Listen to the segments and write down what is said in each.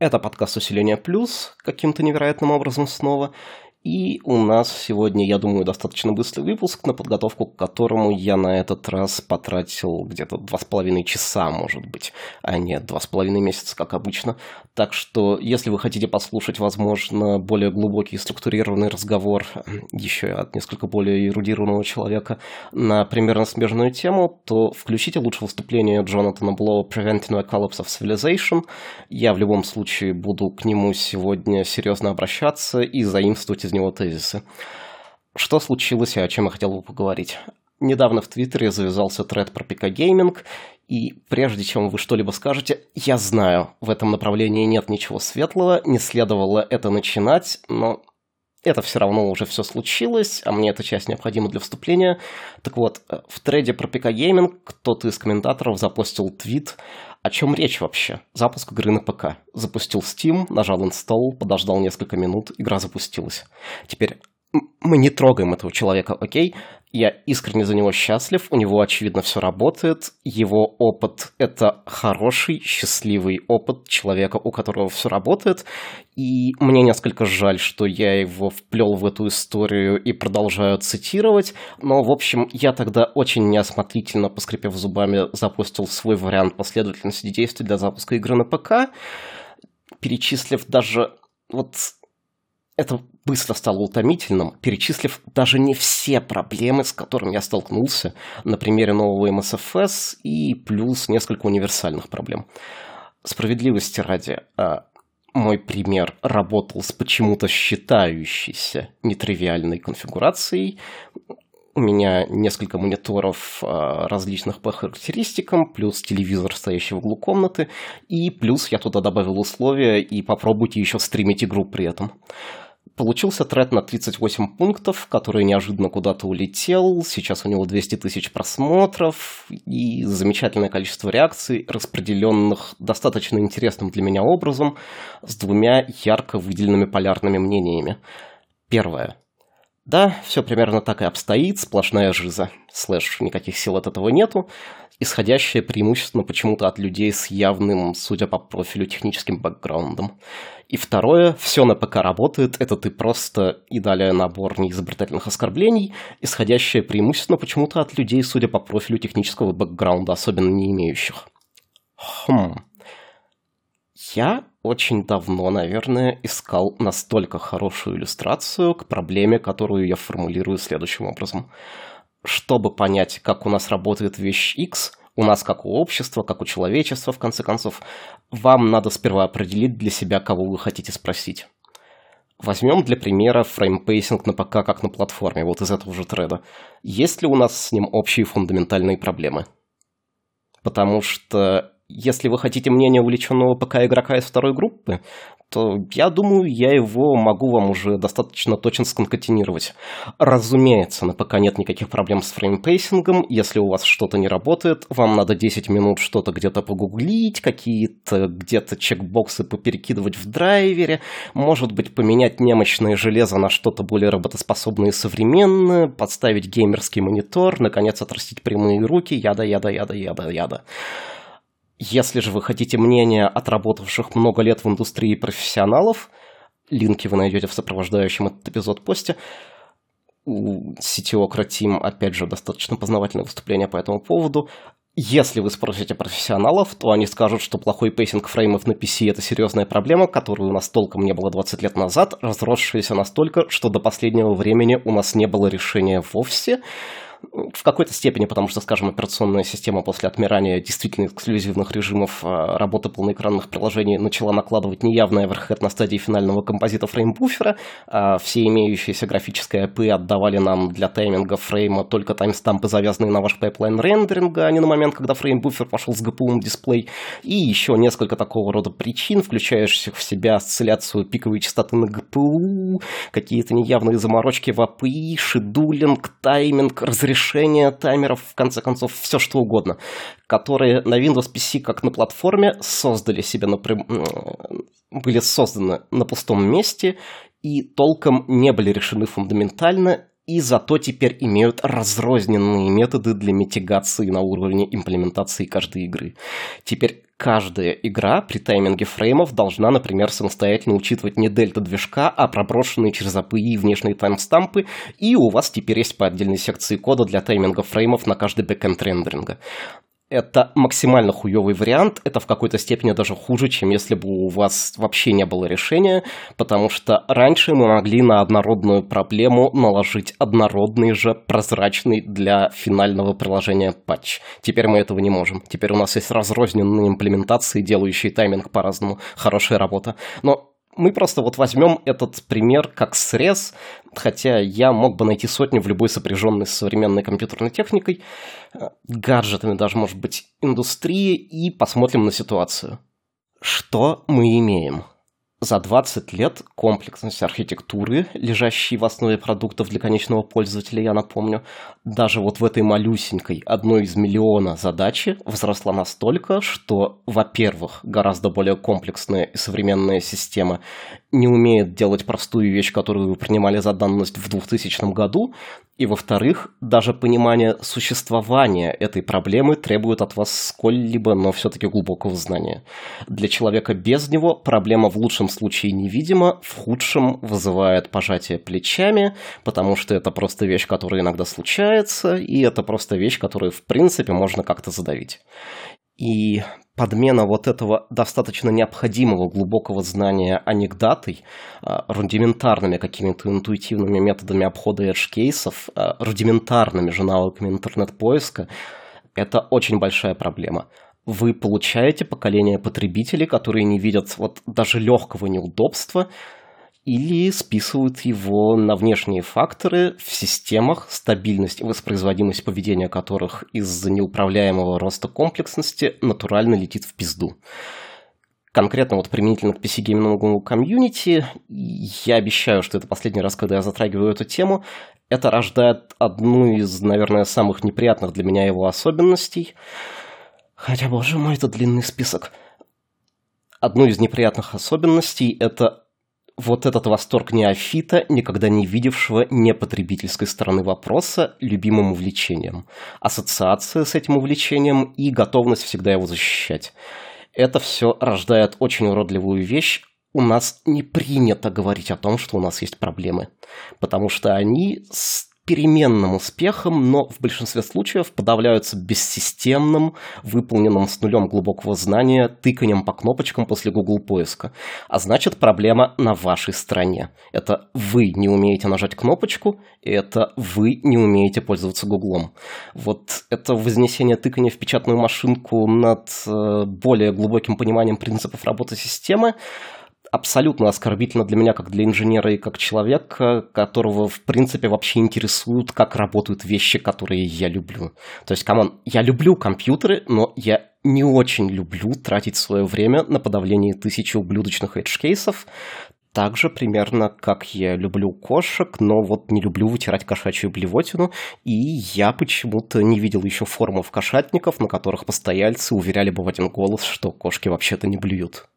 Это подкаст «Усиление плюс» каким-то невероятным образом снова. И у нас сегодня, я думаю, достаточно быстрый выпуск, на подготовку к которому я на этот раз потратил где-то два с половиной часа, может быть, а не два с половиной месяца, как обычно. Так что, если вы хотите послушать, возможно, более глубокий и структурированный разговор, еще от несколько более эрудированного человека, на примерно смежную тему, то включите лучше выступление Джонатана Блоу «Preventing a Collapse of Civilization». Я в любом случае буду к нему сегодня серьезно обращаться и заимствовать из него тезисы. Что случилось и о чем я хотел бы поговорить? Недавно в Твиттере завязался тред про ПК Гейминг, и прежде чем вы что-либо скажете, я знаю, в этом направлении нет ничего светлого, не следовало это начинать, но это все равно уже все случилось, а мне эта часть необходима для вступления. Так вот, в треде про ПК Гейминг кто-то из комментаторов запостил твит, о чем речь вообще? Запуск игры на ПК. Запустил Steam, нажал Install, подождал несколько минут, игра запустилась. Теперь мы не трогаем этого человека, окей? Я искренне за него счастлив, у него, очевидно, все работает. Его опыт — это хороший, счастливый опыт человека, у которого все работает. И мне несколько жаль, что я его вплел в эту историю и продолжаю цитировать. Но, в общем, я тогда очень неосмотрительно, поскрипев зубами, запустил свой вариант последовательности действий для запуска игры на ПК, перечислив даже вот это быстро стало утомительным, перечислив даже не все проблемы, с которыми я столкнулся на примере нового MSFS и плюс несколько универсальных проблем. Справедливости ради, а, мой пример работал с почему-то считающейся нетривиальной конфигурацией. У меня несколько мониторов а, различных по характеристикам, плюс телевизор, стоящий в углу комнаты, и плюс я туда добавил условия и попробуйте еще стримить игру при этом. Получился тред на 38 пунктов, который неожиданно куда-то улетел. Сейчас у него 200 тысяч просмотров и замечательное количество реакций, распределенных достаточно интересным для меня образом, с двумя ярко выделенными полярными мнениями. Первое. Да, все примерно так и обстоит, сплошная жиза. Слэш, никаких сил от этого нету. Исходящее преимущественно почему-то от людей с явным, судя по профилю, техническим бэкграундом. И второе, все на ПК работает, это ты просто и далее набор неизобретательных оскорблений, исходящее преимущественно почему-то от людей, судя по профилю технического бэкграунда, особенно не имеющих. Хм. Я очень давно, наверное, искал настолько хорошую иллюстрацию к проблеме, которую я формулирую следующим образом. Чтобы понять, как у нас работает вещь X, у нас как у общества, как у человечества, в конце концов, вам надо сперва определить для себя, кого вы хотите спросить. Возьмем для примера frame pacing на ПК как на платформе, вот из этого же треда. Есть ли у нас с ним общие фундаментальные проблемы? Потому что если вы хотите мнение увлеченного ПК игрока из второй группы, то я думаю, я его могу вам уже достаточно точно сконкатинировать. Разумеется, на ПК нет никаких проблем с фреймпейсингом. Если у вас что-то не работает, вам надо 10 минут что-то где-то погуглить, какие-то где-то чекбоксы поперекидывать в драйвере, может быть, поменять немощное железо на что-то более работоспособное и современное, подставить геймерский монитор, наконец отрастить прямые руки, яда-яда-яда-яда-яда. Если же вы хотите мнения отработавших много лет в индустрии профессионалов, линки вы найдете в сопровождающем этот эпизод посте, у CTO Croteam, опять же, достаточно познавательное выступление по этому поводу. Если вы спросите профессионалов, то они скажут, что плохой pacing фреймов на PC – это серьезная проблема, которую у нас толком не было 20 лет назад, разросшаяся настолько, что до последнего времени у нас не было решения вовсе – в какой-то степени, потому что, скажем, операционная система после отмирания действительно эксклюзивных режимов а, работы полноэкранных приложений начала накладывать неявный overhead на стадии финального композита фреймбуфера, а все имеющиеся графические API отдавали нам для тайминга фрейма только таймстампы, завязанные на ваш пайплайн рендеринга, а не на момент, когда фреймбуфер пошел с GPU дисплей, и еще несколько такого рода причин, включающих в себя осцилляцию пиковой частоты на GPU, какие-то неявные заморочки в API, scheduling, тайминг, разрешение решения таймеров, в конце концов, все что угодно, которые на Windows PC, как на платформе, создали себе, напрям... были созданы на пустом месте и толком не были решены фундаментально, и зато теперь имеют разрозненные методы для митигации на уровне имплементации каждой игры. Теперь каждая игра при тайминге фреймов должна, например, самостоятельно учитывать не дельта движка, а проброшенные через API внешние таймстампы, и у вас теперь есть по отдельной секции кода для тайминга фреймов на каждый бэкэнд рендеринга это максимально хуёвый вариант, это в какой-то степени даже хуже, чем если бы у вас вообще не было решения, потому что раньше мы могли на однородную проблему наложить однородный же прозрачный для финального приложения патч. Теперь мы этого не можем. Теперь у нас есть разрозненные имплементации, делающие тайминг по-разному. Хорошая работа. Но мы просто вот возьмем этот пример как срез, хотя я мог бы найти сотню в любой сопряженной с современной компьютерной техникой, э, гаджетами даже, может быть, индустрии, и посмотрим на ситуацию. Что мы имеем? За 20 лет комплексность архитектуры, лежащей в основе продуктов для конечного пользователя, я напомню, даже вот в этой малюсенькой, одной из миллиона задачи, возросла настолько, что, во-первых, гораздо более комплексная и современная система не умеет делать простую вещь, которую вы принимали за данность в 2000 году, и, во-вторых, даже понимание существования этой проблемы требует от вас сколь-либо, но все-таки глубокого знания. Для человека без него проблема в лучшем случае невидима, в худшем вызывает пожатие плечами, потому что это просто вещь, которая иногда случается, и это просто вещь, которую, в принципе, можно как-то задавить. И подмена вот этого достаточно необходимого глубокого знания анекдатой а, рудиментарными какими-то интуитивными методами обхода edge-кейсов, а, рудиментарными же навыками интернет-поиска, это очень большая проблема. Вы получаете поколение потребителей, которые не видят вот даже легкого неудобства, или списывают его на внешние факторы в системах, стабильность и воспроизводимость поведения которых из-за неуправляемого роста комплексности натурально летит в пизду. Конкретно вот применительно к PC-гейминговому комьюнити, я обещаю, что это последний раз, когда я затрагиваю эту тему, это рождает одну из, наверное, самых неприятных для меня его особенностей. Хотя, боже мой, это длинный список. Одну из неприятных особенностей – это вот этот восторг неофита, никогда не видевшего непотребительской стороны вопроса, любимым увлечением, ассоциация с этим увлечением и готовность всегда его защищать. Это все рождает очень уродливую вещь, у нас не принято говорить о том, что у нас есть проблемы, потому что они переменным успехом, но в большинстве случаев подавляются бессистемным, выполненным с нулем глубокого знания тыканием по кнопочкам после Google поиска. А значит, проблема на вашей стороне. Это вы не умеете нажать кнопочку, и это вы не умеете пользоваться Гуглом. Вот это вознесение тыкания в печатную машинку над э, более глубоким пониманием принципов работы системы – абсолютно оскорбительно для меня, как для инженера и как человека, которого, в принципе, вообще интересуют, как работают вещи, которые я люблю. То есть, come on, я люблю компьютеры, но я не очень люблю тратить свое время на подавление тысячи ублюдочных edge-кейсов, так же примерно, как я люблю кошек, но вот не люблю вытирать кошачью блевотину, и я почему-то не видел еще форумов кошатников, на которых постояльцы уверяли бы в один голос, что кошки вообще-то не блюют.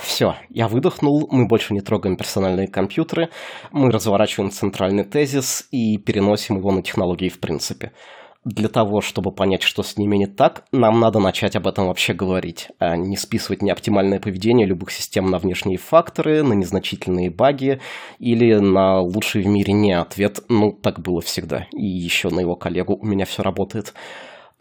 Все, я выдохнул, мы больше не трогаем персональные компьютеры, мы разворачиваем центральный тезис и переносим его на технологии в принципе. Для того, чтобы понять, что с ними не так, нам надо начать об этом вообще говорить, а не списывать неоптимальное поведение любых систем на внешние факторы, на незначительные баги или на лучший в мире не ответ «ну, так было всегда». И еще на его коллегу «у меня все работает»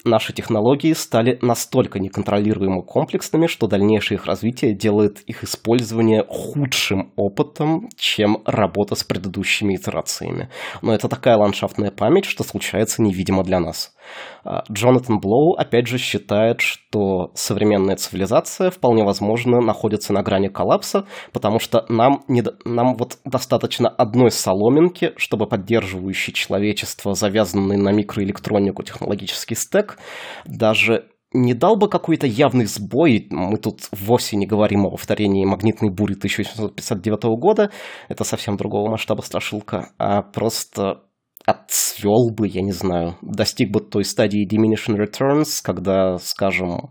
наши технологии стали настолько неконтролируемо комплексными, что дальнейшее их развитие делает их использование худшим опытом, чем работа с предыдущими итерациями. Но это такая ландшафтная память, что случается невидимо для нас. А, Джонатан Блоу, опять же, считает, что современная цивилизация вполне возможно находится на грани коллапса, потому что нам, не, нам вот достаточно одной соломинки, чтобы поддерживающий человечество, завязанный на микроэлектронику технологический стек, даже не дал бы какой-то явный сбой, мы тут вовсе не говорим о повторении магнитной бури 1759 года, это совсем другого масштаба страшилка, а просто отцвел бы, я не знаю, достиг бы той стадии diminishing returns, когда, скажем,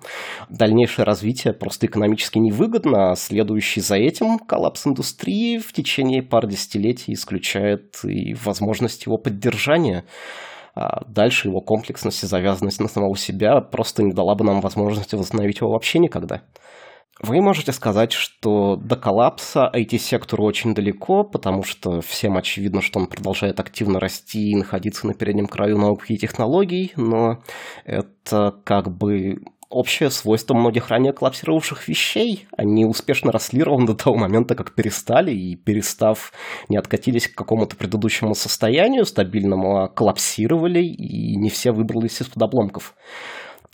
дальнейшее развитие просто экономически невыгодно, а следующий за этим коллапс индустрии в течение пары десятилетий исключает и возможность его поддержания. А дальше его комплексность и завязанность на самого себя просто не дала бы нам возможности восстановить его вообще никогда. Вы можете сказать, что до коллапса IT-сектору очень далеко, потому что всем очевидно, что он продолжает активно расти и находиться на переднем краю науки и технологий, но это как бы общее свойство многих ранее коллапсировавших вещей. Они успешно росли ровно до того момента, как перестали, и перестав, не откатились к какому-то предыдущему состоянию стабильному, а коллапсировали, и не все выбрались из-под обломков.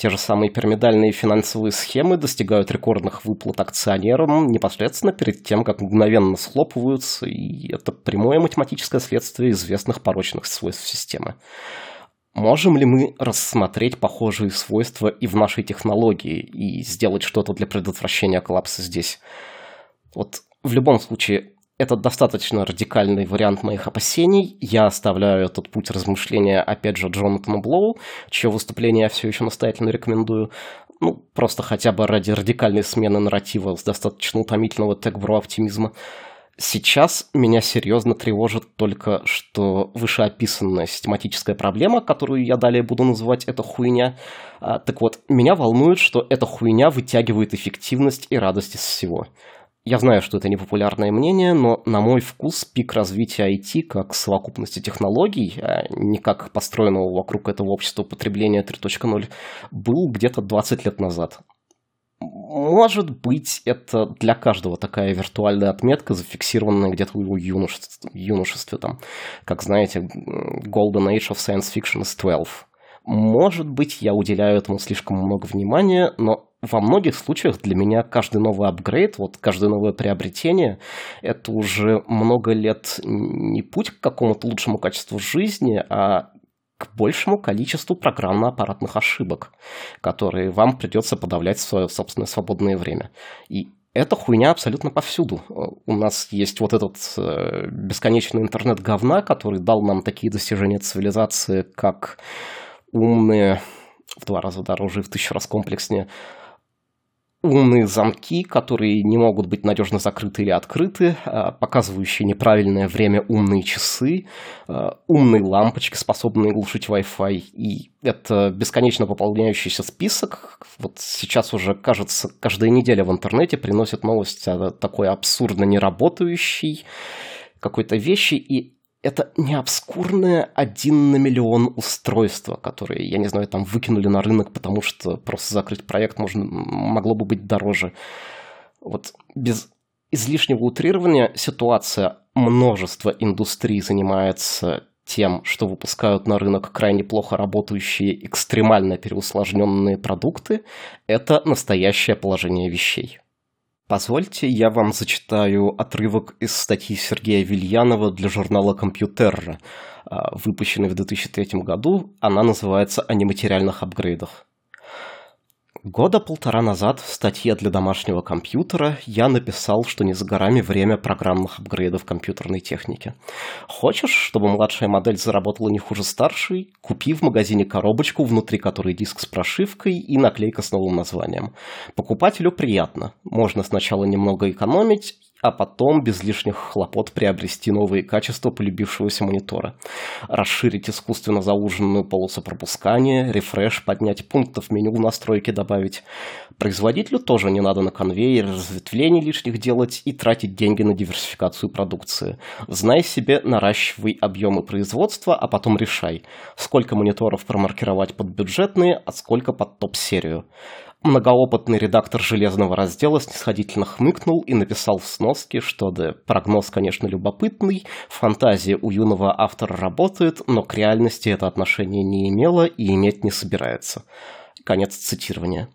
Те же самые пирамидальные финансовые схемы достигают рекордных выплат акционерам непосредственно перед тем, как мгновенно схлопываются, и это прямое математическое следствие известных порочных свойств системы. Можем ли мы рассмотреть похожие свойства и в нашей технологии и сделать что-то для предотвращения коллапса здесь? Вот в любом случае, это достаточно радикальный вариант моих опасений. Я оставляю этот путь размышления, опять же, Джонатану Блоу, чье выступление я все еще настоятельно рекомендую. Ну, просто хотя бы ради радикальной смены нарратива с достаточно утомительного текбро-оптимизма. Сейчас меня серьезно тревожит только, что вышеописанная систематическая проблема, которую я далее буду называть «это хуйня», а, так вот, меня волнует, что эта хуйня вытягивает эффективность и радость из всего. Я знаю, что это непопулярное мнение, но на мой вкус пик развития IT как совокупности технологий, а не как построенного вокруг этого общества потребления 3.0, был где-то 20 лет назад. Может быть, это для каждого такая виртуальная отметка, зафиксированная где-то в его юношестве, юношестве там. Как знаете, Golden Age of Science Fiction is 12. Может быть, я уделяю этому слишком много внимания, но во многих случаях для меня каждый новый апгрейд, вот каждое новое приобретение, это уже много лет не путь к какому-то лучшему качеству жизни, а к большему количеству программно-аппаратных ошибок, которые вам придется подавлять в свое собственное свободное время. И эта хуйня абсолютно повсюду. У нас есть вот этот э, бесконечный интернет говна, который дал нам такие достижения цивилизации, как умные, в два раза дороже и в тысячу раз комплекснее, умные замки, которые не могут быть надежно закрыты или открыты, а, показывающие неправильное время умные часы, а, умные лампочки, способные глушить Wi-Fi. И это бесконечно пополняющийся список. Вот сейчас уже, кажется, каждая неделя в интернете приносит новость о такой абсурдно неработающей какой-то вещи, и это не обскурное один на миллион устройство, которые, я не знаю, там выкинули на рынок, потому что просто закрыть проект можно, могло бы быть дороже. Вот без излишнего утрирования ситуация множества индустрий занимается тем, что выпускают на рынок крайне плохо работающие, экстремально переусложненные продукты, это настоящее положение вещей. Позвольте, я вам зачитаю отрывок из статьи Сергея Вильянова для журнала «Компьютер», а, выпущенной в 2003 году. Она называется «О нематериальных апгрейдах». Года полтора назад в статье для домашнего компьютера я написал, что не за горами время программных апгрейдов компьютерной техники. Хочешь, чтобы младшая модель заработала не хуже старшей? Купи в магазине коробочку, внутри которой диск с прошивкой и наклейка с новым названием. Покупателю приятно. Можно сначала немного экономить, а потом без лишних хлопот приобрести новые качества полюбившегося монитора. Расширить искусственно зауженную полосу пропускания, рефреш, поднять пунктов меню в настройки добавить. Производителю тоже не надо на конвейер разветвлений лишних делать и тратить деньги на диверсификацию продукции. Знай себе, наращивай объемы производства, а потом решай, сколько мониторов промаркировать под бюджетные, а сколько под топ-серию. Многоопытный редактор железного раздела снисходительно хмыкнул и написал в сноске, что да, прогноз, конечно, любопытный, фантазия у юного автора работает, но к реальности это отношение не имело и иметь не собирается. Конец цитирования.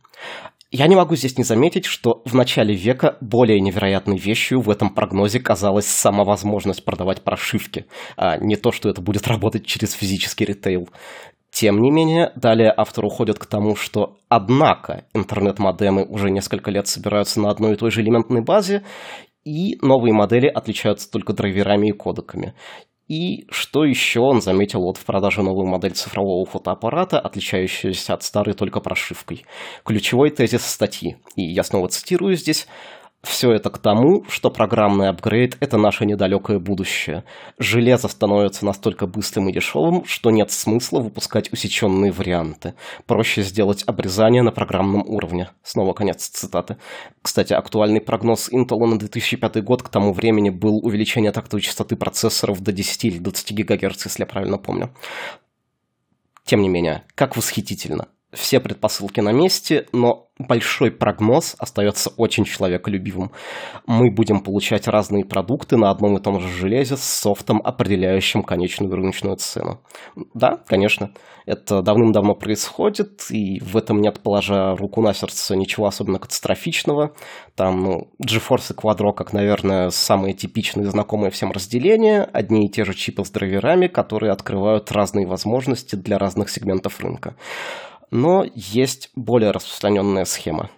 Я не могу здесь не заметить, что в начале века более невероятной вещью в этом прогнозе казалась сама возможность продавать прошивки, а не то, что это будет работать через физический ритейл. Тем не менее, далее автор уходит к тому, что, однако, интернет-модемы уже несколько лет собираются на одной и той же элементной базе, и новые модели отличаются только драйверами и кодеками. И что еще он заметил вот в продаже новую модель цифрового фотоаппарата, отличающуюся от старой только прошивкой. Ключевой тезис статьи, и я снова цитирую здесь, все это к тому, что программный апгрейд – это наше недалекое будущее. Железо становится настолько быстрым и дешевым, что нет смысла выпускать усеченные варианты. Проще сделать обрезание на программном уровне. Снова конец цитаты. Кстати, актуальный прогноз Intel на 2005 год к тому времени был увеличение тактовой частоты процессоров до 10 или 20 ГГц, если я правильно помню. Тем не менее, как восхитительно все предпосылки на месте, но большой прогноз остается очень человеколюбивым. Мы будем получать разные продукты на одном и том же железе с софтом, определяющим конечную рыночную цену. Да, конечно, это давным-давно происходит, и в этом нет, положа руку на сердце, ничего особенно катастрофичного. Там, ну, GeForce и Quadro, как, наверное, самые типичные знакомые всем разделения, одни и те же чипы с драйверами, которые открывают разные возможности для разных сегментов рынка. Но есть более распространенная схема.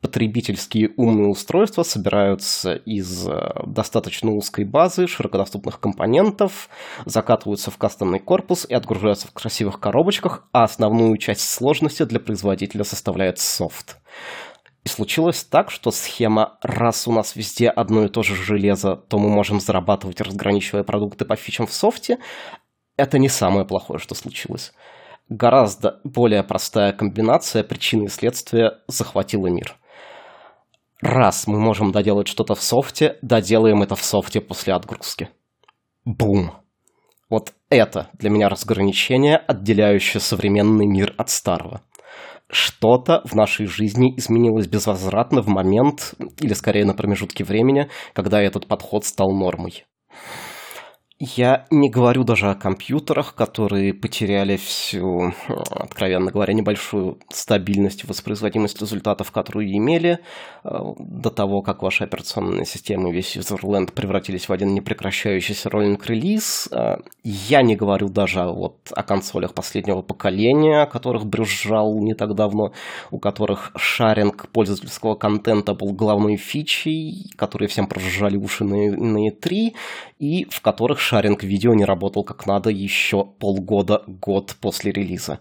Потребительские умные устройства собираются из э, достаточно узкой базы широкодоступных компонентов, закатываются в кастомный корпус и отгружаются в красивых коробочках, а основную часть сложности для производителя составляет софт. И случилось так, что схема «раз у нас везде одно и то же железо, то мы можем зарабатывать, разграничивая продукты по фичам в софте» — это не самое плохое, что случилось гораздо более простая комбинация причины и следствия захватила мир. Раз мы можем доделать что-то в софте, доделаем это в софте после отгрузки. Бум. Вот это для меня разграничение, отделяющее современный мир от старого. Что-то в нашей жизни изменилось безвозвратно в момент, или скорее на промежутке времени, когда этот подход стал нормой. Я не говорю даже о компьютерах, которые потеряли всю, откровенно говоря, небольшую стабильность и воспроизводимость результатов, которую имели э, до того, как ваши операционные системы и весь Userland превратились в один непрекращающийся роллинг-релиз. Э, я не говорю даже вот о консолях последнего поколения, о которых брюзжал не так давно, у которых шаринг пользовательского контента был главной фичей, которые всем прожужжали уши на E3, и в которых шаринг видео не работал как надо еще полгода, год после релиза.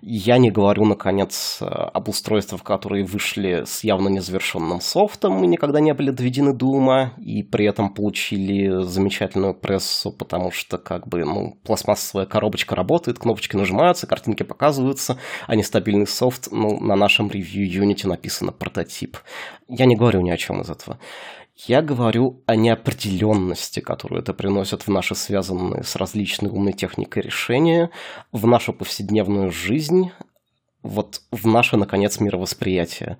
Я не говорю, наконец, э, об устройствах, которые вышли с явно незавершенным софтом и никогда не были доведены до ума, и при этом получили замечательную прессу, потому что как бы ну, пластмассовая коробочка работает, кнопочки нажимаются, картинки показываются, а нестабильный софт, ну, на нашем ревью Unity написано прототип. Я не говорю ни о чем из этого. Я говорю о неопределенности, которую это приносит в наши связанные с различной умной техникой решения, в нашу повседневную жизнь, вот в наше, наконец, мировосприятие.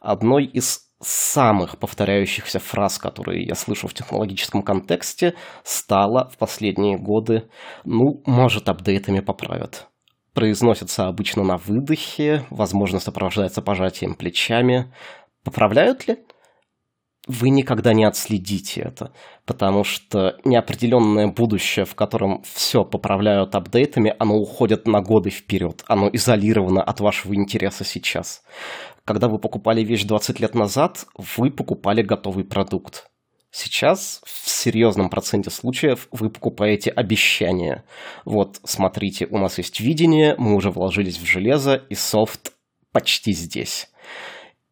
Одной из самых повторяющихся фраз, которые я слышу в технологическом контексте, стала в последние годы «ну, может, апдейтами поправят». Произносится обычно на выдохе, возможно, сопровождается пожатием плечами. Поправляют ли? Вы никогда не отследите это, потому что неопределенное будущее, в котором все поправляют апдейтами, оно уходит на годы вперед, оно изолировано от вашего интереса сейчас. Когда вы покупали вещь 20 лет назад, вы покупали готовый продукт. Сейчас в серьезном проценте случаев вы покупаете обещание. Вот, смотрите, у нас есть видение, мы уже вложились в железо, и софт почти здесь.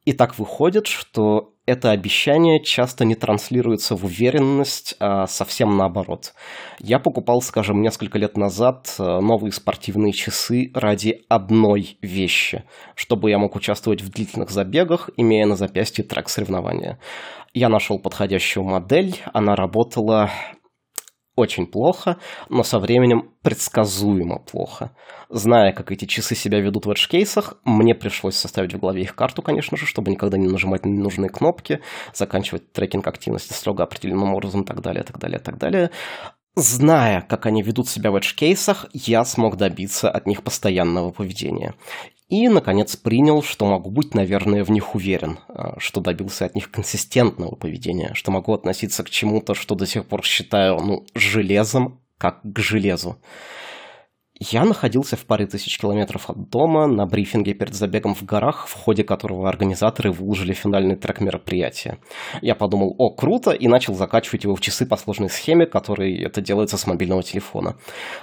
И так выходит, что это обещание часто не транслируется в уверенность, а совсем наоборот. Я покупал, скажем, несколько лет назад э, новые спортивные часы ради одной вещи, чтобы я мог участвовать в длительных забегах, имея на запястье трек соревнования. Я нашел подходящую модель, она работала очень плохо, но со временем предсказуемо плохо. Зная, как эти часы себя ведут в эдж-кейсах, мне пришлось составить в голове их карту, конечно же, чтобы никогда не нажимать на ненужные кнопки, заканчивать трекинг активности строго определенным образом и так далее, так далее, так далее. Зная, как они ведут себя в эдж-кейсах, я смог добиться от них постоянного поведения. И, наконец, принял, что могу быть, наверное, в них уверен, а, что добился от них консистентного поведения, что могу относиться к чему-то, что до сих пор считаю, ну, железом, как к железу. Я находился в паре тысяч километров от дома на брифинге перед забегом в горах, в ходе которого организаторы выложили финальный трек мероприятия. Я подумал, о, круто, и начал закачивать его в часы по сложной схеме, которой это делается с мобильного телефона.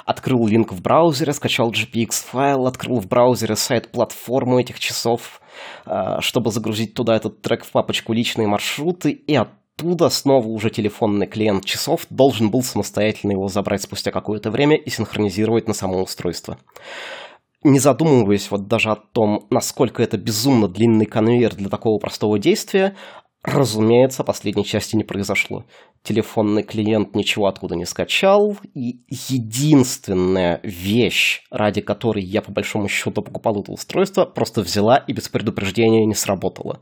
Открыл линк в браузере, скачал GPX-файл, открыл в браузере сайт платформы этих часов, а, чтобы загрузить туда этот трек в папочку «Личные маршруты», и оттуда оттуда снова уже телефонный клиент часов должен был самостоятельно его забрать спустя какое-то время и синхронизировать на само устройство. Не задумываясь вот даже о том, насколько это безумно длинный конвейер для такого простого действия, разумеется, последней части не произошло. Телефонный клиент ничего откуда не скачал, и единственная вещь, ради которой я по большому счету покупал это устройство, просто взяла и без предупреждения не сработала.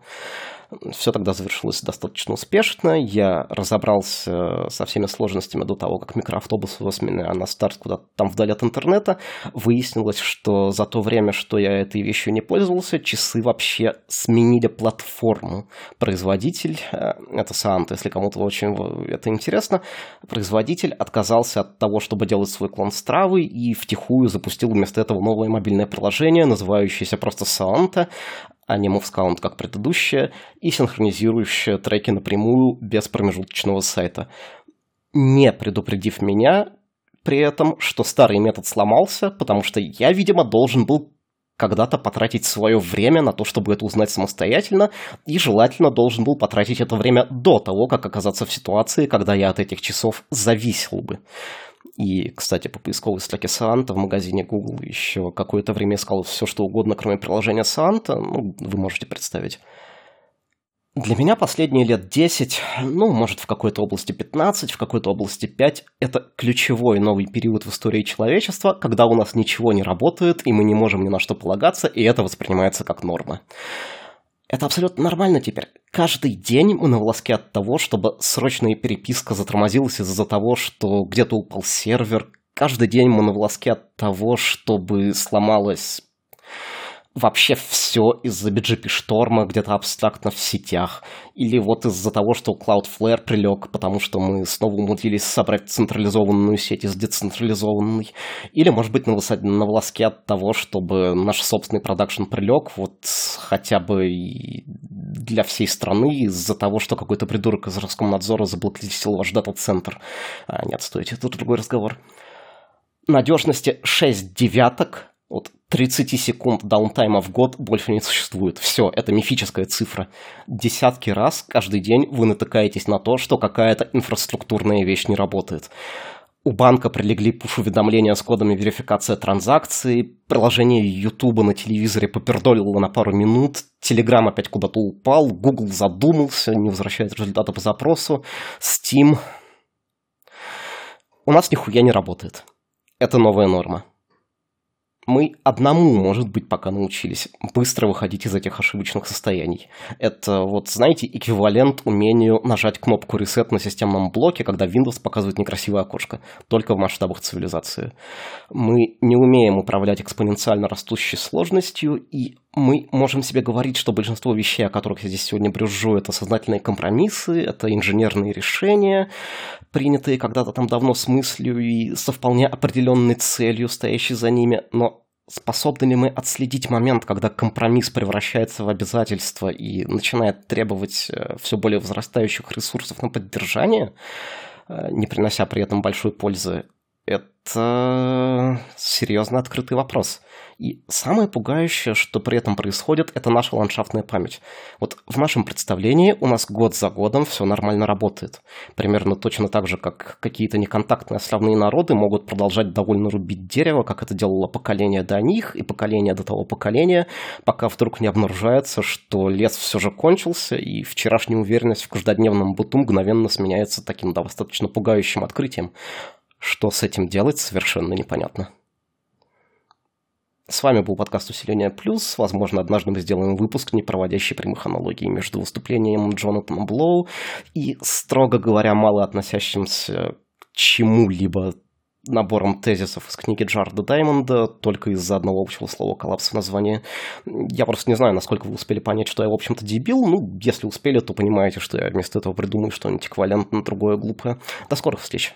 Все тогда завершилось достаточно успешно. Я разобрался со всеми сложностями до того, как микроавтобус вез меня на старт куда-то там вдали от интернета. Выяснилось, что за то время, что я этой вещью не пользовался, часы вообще сменили платформу. Производитель, э, это Санта, если кому-то очень это интересно, производитель отказался от того, чтобы делать свой клон Стравы и втихую запустил вместо этого новое мобильное приложение, называющееся просто Санта, а не MoveScount, как предыдущее, и синхронизирующее треки напрямую без промежуточного сайта. Не предупредив меня при этом, что старый метод сломался, потому что я, видимо, должен был когда-то потратить свое время на то, чтобы это узнать самостоятельно, и желательно должен был потратить это время до того, как оказаться в ситуации, когда я от этих часов зависел бы. И, кстати, по поисковой строке Санта в магазине Google еще какое-то время искал все, что угодно, кроме приложения Санта. Ну, вы можете представить. Для меня последние лет 10, ну, может, в какой-то области 15, в какой-то области 5, это ключевой новый период в истории человечества, когда у нас ничего не работает, и мы не можем ни на что полагаться, и это воспринимается как норма. Это абсолютно нормально теперь. Каждый день мы на волоске от того, чтобы срочная переписка затормозилась из-за того, что где-то упал сервер. Каждый день мы на волоске от того, чтобы сломалась вообще все из-за BGP шторма где-то абстрактно в сетях. Или вот из-за того, что Cloudflare прилег, потому что мы снова умудрились собрать централизованную сеть из децентрализованной. Или, может быть, на, высоте, на волоске от того, чтобы наш собственный продакшн прилег вот хотя бы для всей страны из-за того, что какой-то придурок из Роскомнадзора заблокировал ваш дата-центр. А, нет, стойте, это другой разговор. Надежности 6 девяток вот 30 секунд даунтайма в год больше не существует. Все, это мифическая цифра. Десятки раз каждый день вы натыкаетесь на то, что какая-то инфраструктурная вещь не работает. У банка прилегли пуш-уведомления с кодами верификации транзакций, приложение YouTube на телевизоре попердолило на пару минут, Telegram опять куда-то упал, Google задумался, не возвращает результаты по запросу, Steam... У нас нихуя не работает. Это новая норма мы одному, может быть, пока научились быстро выходить из этих ошибочных состояний. Это вот, знаете, эквивалент умению нажать кнопку reset на системном блоке, когда Windows показывает некрасивое окошко, только в масштабах цивилизации. Мы не умеем управлять экспоненциально растущей сложностью, и мы можем себе говорить, что большинство вещей, о которых я здесь сегодня брюзжу, это сознательные компромиссы, это инженерные решения, принятые когда-то там давно с мыслью и со вполне определенной целью, стоящей за ними, но способны ли мы отследить момент, когда компромисс превращается в обязательство и начинает требовать э, все более возрастающих ресурсов на поддержание, э, не принося при этом большой пользы, это серьезно открытый вопрос. И самое пугающее, что при этом происходит, это наша ландшафтная память. Вот в нашем представлении у нас год за годом все нормально работает. Примерно точно так же, как какие-то неконтактные островные народы могут продолжать довольно рубить дерево, как это делало поколение до них и поколение до того поколения, пока вдруг не обнаружается, что лес все же кончился, и вчерашняя уверенность в каждодневном быту мгновенно сменяется таким достаточно пугающим открытием. Что с этим делать, совершенно непонятно. С вами был подкаст «Усиление плюс». Возможно, однажды мы сделаем выпуск, не проводящий прямых аналогий между выступлением Джонатана Блоу и, строго говоря, мало относящимся к чему-либо набором тезисов из книги Джарда Даймонда только из-за одного общего слова коллапс в названии. Я просто не знаю, насколько вы успели понять, что я, в общем-то, дебил. Ну, если успели, то понимаете, что я вместо этого придумаю что-нибудь эквивалентно другое глупое. До скорых встреч!